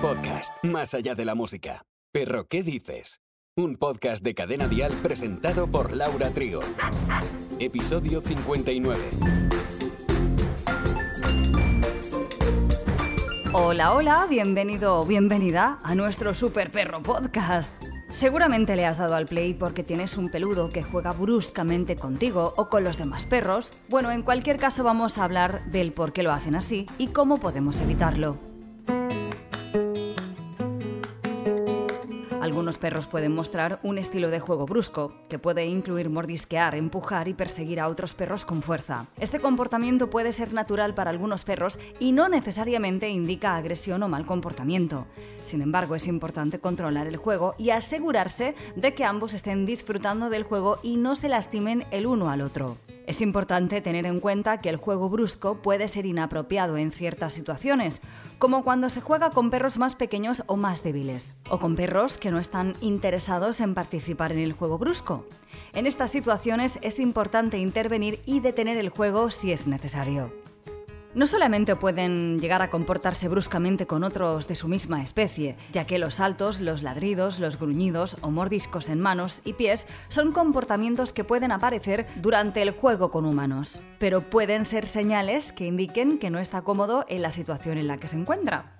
Podcast, más allá de la música. Perro, ¿qué dices? Un podcast de cadena dial presentado por Laura Trigo. Episodio 59. Hola, hola, bienvenido o bienvenida a nuestro Super Perro Podcast. Seguramente le has dado al play porque tienes un peludo que juega bruscamente contigo o con los demás perros. Bueno, en cualquier caso vamos a hablar del por qué lo hacen así y cómo podemos evitarlo. Algunos perros pueden mostrar un estilo de juego brusco, que puede incluir mordisquear, empujar y perseguir a otros perros con fuerza. Este comportamiento puede ser natural para algunos perros y no necesariamente indica agresión o mal comportamiento. Sin embargo, es importante controlar el juego y asegurarse de que ambos estén disfrutando del juego y no se lastimen el uno al otro. Es importante tener en cuenta que el juego brusco puede ser inapropiado en ciertas situaciones, como cuando se juega con perros más pequeños o más débiles, o con perros que no están interesados en participar en el juego brusco. En estas situaciones es importante intervenir y detener el juego si es necesario. No solamente pueden llegar a comportarse bruscamente con otros de su misma especie, ya que los saltos, los ladridos, los gruñidos o mordiscos en manos y pies son comportamientos que pueden aparecer durante el juego con humanos, pero pueden ser señales que indiquen que no está cómodo en la situación en la que se encuentra.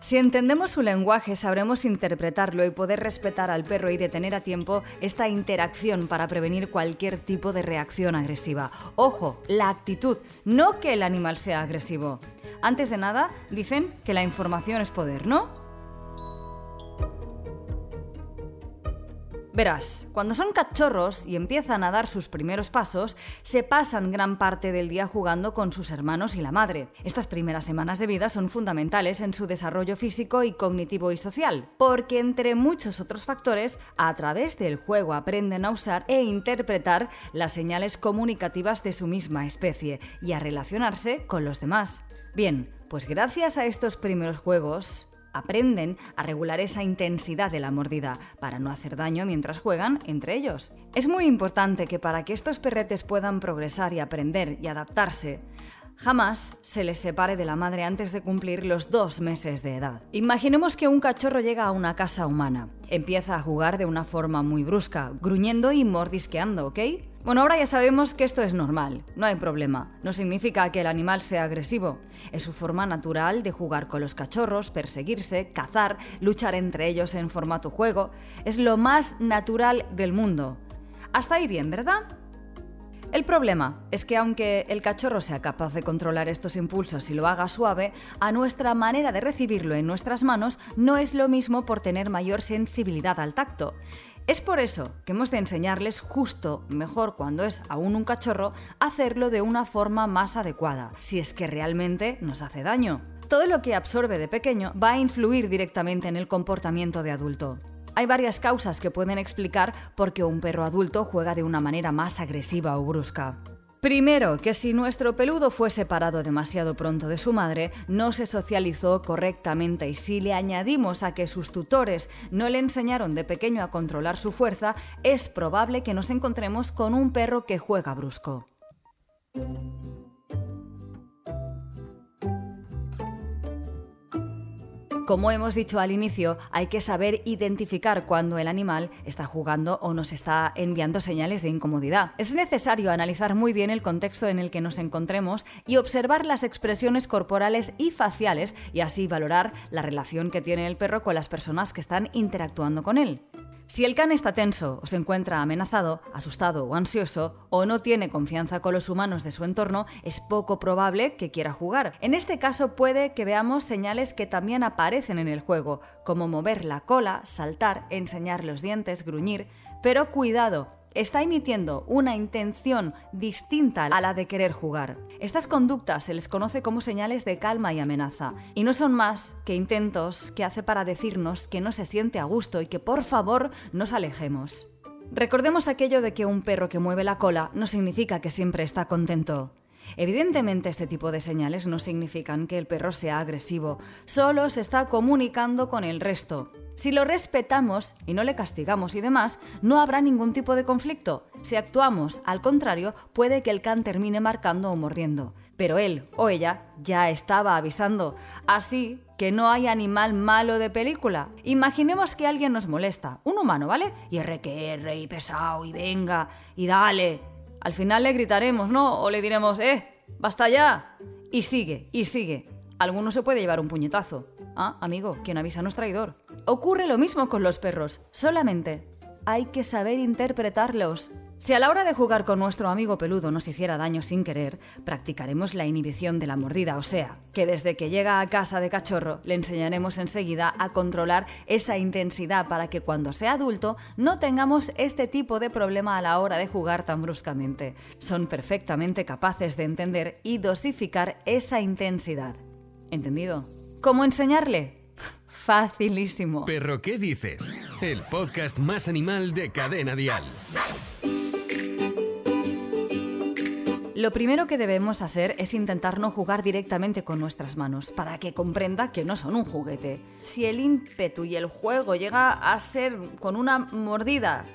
Si entendemos su lenguaje, sabremos interpretarlo y poder respetar al perro y detener a tiempo esta interacción para prevenir cualquier tipo de reacción agresiva. Ojo, la actitud, no que el animal sea agresivo. Antes de nada, dicen que la información es poder, ¿no? Verás, cuando son cachorros y empiezan a dar sus primeros pasos, se pasan gran parte del día jugando con sus hermanos y la madre. Estas primeras semanas de vida son fundamentales en su desarrollo físico y cognitivo y social, porque entre muchos otros factores, a través del juego aprenden a usar e interpretar las señales comunicativas de su misma especie y a relacionarse con los demás. Bien, pues gracias a estos primeros juegos, aprenden a regular esa intensidad de la mordida para no hacer daño mientras juegan entre ellos. Es muy importante que para que estos perretes puedan progresar y aprender y adaptarse, Jamás se les separe de la madre antes de cumplir los dos meses de edad. Imaginemos que un cachorro llega a una casa humana. Empieza a jugar de una forma muy brusca, gruñendo y mordisqueando, ¿ok? Bueno, ahora ya sabemos que esto es normal, no hay problema. No significa que el animal sea agresivo. Es su forma natural de jugar con los cachorros, perseguirse, cazar, luchar entre ellos en formato juego. Es lo más natural del mundo. Hasta ahí bien, ¿verdad? El problema es que aunque el cachorro sea capaz de controlar estos impulsos y lo haga suave, a nuestra manera de recibirlo en nuestras manos no es lo mismo por tener mayor sensibilidad al tacto. Es por eso que hemos de enseñarles justo, mejor cuando es aún un cachorro, hacerlo de una forma más adecuada, si es que realmente nos hace daño. Todo lo que absorbe de pequeño va a influir directamente en el comportamiento de adulto. Hay varias causas que pueden explicar por qué un perro adulto juega de una manera más agresiva o brusca. Primero, que si nuestro peludo fue separado demasiado pronto de su madre, no se socializó correctamente y si le añadimos a que sus tutores no le enseñaron de pequeño a controlar su fuerza, es probable que nos encontremos con un perro que juega brusco. Como hemos dicho al inicio, hay que saber identificar cuando el animal está jugando o nos está enviando señales de incomodidad. Es necesario analizar muy bien el contexto en el que nos encontremos y observar las expresiones corporales y faciales y así valorar la relación que tiene el perro con las personas que están interactuando con él. Si el can está tenso o se encuentra amenazado, asustado o ansioso, o no tiene confianza con los humanos de su entorno, es poco probable que quiera jugar. En este caso puede que veamos señales que también aparecen en el juego, como mover la cola, saltar, enseñar los dientes, gruñir, pero cuidado, está emitiendo una intención distinta a la de querer jugar. Estas conductas se les conoce como señales de calma y amenaza, y no son más que intentos que hace para decirnos que no se siente a gusto y que por favor nos alejemos. Recordemos aquello de que un perro que mueve la cola no significa que siempre está contento. Evidentemente este tipo de señales no significan que el perro sea agresivo, solo se está comunicando con el resto. Si lo respetamos y no le castigamos y demás, no habrá ningún tipo de conflicto. Si actuamos al contrario, puede que el can termine marcando o mordiendo. Pero él o ella ya estaba avisando. Así que no hay animal malo de película. Imaginemos que alguien nos molesta, un humano, ¿vale? Y R que R y pesado y venga y dale. Al final le gritaremos, ¿no? O le diremos, ¡eh! ¡Basta ya! Y sigue, y sigue. Alguno se puede llevar un puñetazo. Ah, amigo, quien avisa no es traidor. Ocurre lo mismo con los perros, solamente hay que saber interpretarlos. Si a la hora de jugar con nuestro amigo peludo nos hiciera daño sin querer, practicaremos la inhibición de la mordida, o sea, que desde que llega a casa de cachorro le enseñaremos enseguida a controlar esa intensidad para que cuando sea adulto no tengamos este tipo de problema a la hora de jugar tan bruscamente. Son perfectamente capaces de entender y dosificar esa intensidad. ¿Entendido? ¿Cómo enseñarle? Facilísimo. Perro, ¿qué dices? El podcast más animal de Cadena Dial. Lo primero que debemos hacer es intentar no jugar directamente con nuestras manos, para que comprenda que no son un juguete. Si el ímpetu y el juego llega a ser con una mordida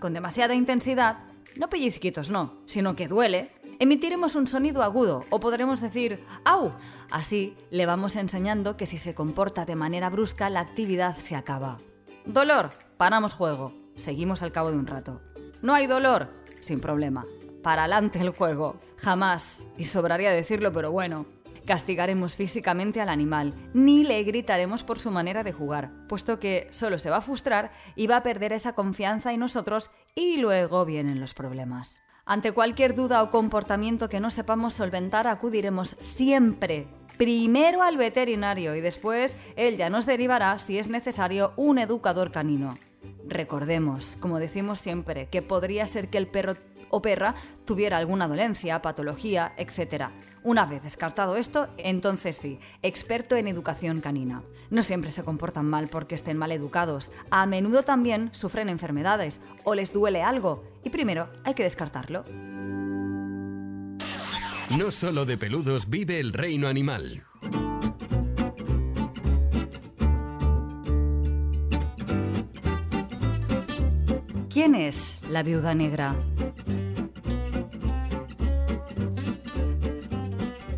con demasiada intensidad, no pellizquitos no, sino que duele, emitiremos un sonido agudo o podremos decir ¡au! Así le vamos enseñando que si se comporta de manera brusca la actividad se acaba. Dolor, paramos juego, seguimos al cabo de un rato. No hay dolor, sin problema, para adelante el juego. Jamás, y sobraría decirlo, pero bueno, castigaremos físicamente al animal, ni le gritaremos por su manera de jugar, puesto que solo se va a frustrar y va a perder esa confianza en nosotros y luego vienen los problemas. Ante cualquier duda o comportamiento que no sepamos solventar, acudiremos siempre primero al veterinario y después él ya nos derivará, si es necesario, un educador canino. Recordemos, como decimos siempre, que podría ser que el perro o perra tuviera alguna dolencia, patología, etc. Una vez descartado esto, entonces sí, experto en educación canina. No siempre se comportan mal porque estén mal educados, a menudo también sufren enfermedades o les duele algo y primero hay que descartarlo. No solo de peludos vive el reino animal. ¿Quién es la viuda negra?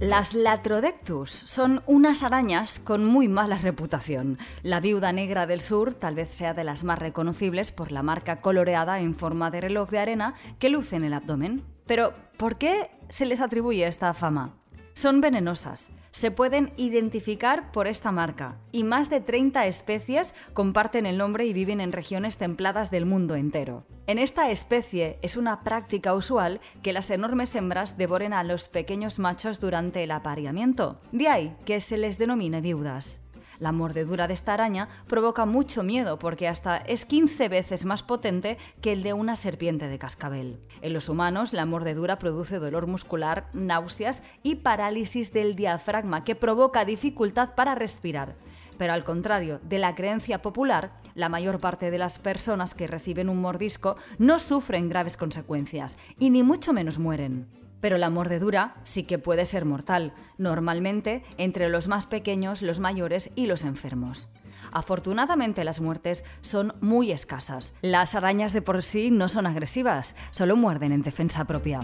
Las Latrodectus son unas arañas con muy mala reputación. La viuda negra del sur tal vez sea de las más reconocibles por la marca coloreada en forma de reloj de arena que luce en el abdomen. Pero, ¿por qué se les atribuye esta fama? Son venenosas se pueden identificar por esta marca y más de 30 especies comparten el nombre y viven en regiones templadas del mundo entero. En esta especie es una práctica usual que las enormes hembras devoren a los pequeños machos durante el apareamiento, de ahí que se les denomine viudas. La mordedura de esta araña provoca mucho miedo porque hasta es 15 veces más potente que el de una serpiente de cascabel. En los humanos, la mordedura produce dolor muscular, náuseas y parálisis del diafragma que provoca dificultad para respirar. Pero al contrario de la creencia popular, la mayor parte de las personas que reciben un mordisco no sufren graves consecuencias y ni mucho menos mueren. Pero la mordedura sí que puede ser mortal, normalmente entre los más pequeños, los mayores y los enfermos. Afortunadamente las muertes son muy escasas. Las arañas de por sí no son agresivas, solo muerden en defensa propia.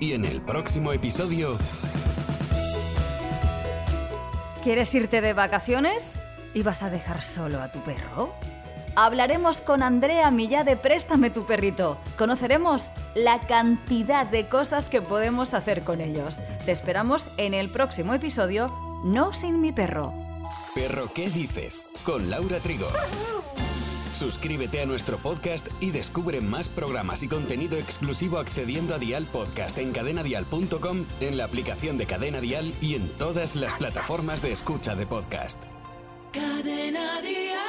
Y en el próximo episodio... ¿Quieres irte de vacaciones? ¿Y vas a dejar solo a tu perro? Hablaremos con Andrea Millá de Préstame tu perrito. Conoceremos la cantidad de cosas que podemos hacer con ellos. Te esperamos en el próximo episodio No sin mi perro. Perro, ¿qué dices? Con Laura Trigo. Suscríbete a nuestro podcast y descubre más programas y contenido exclusivo accediendo a Dial Podcast en cadenadial.com, en la aplicación de Cadena Dial y en todas las plataformas de escucha de podcast. Cadena Dial.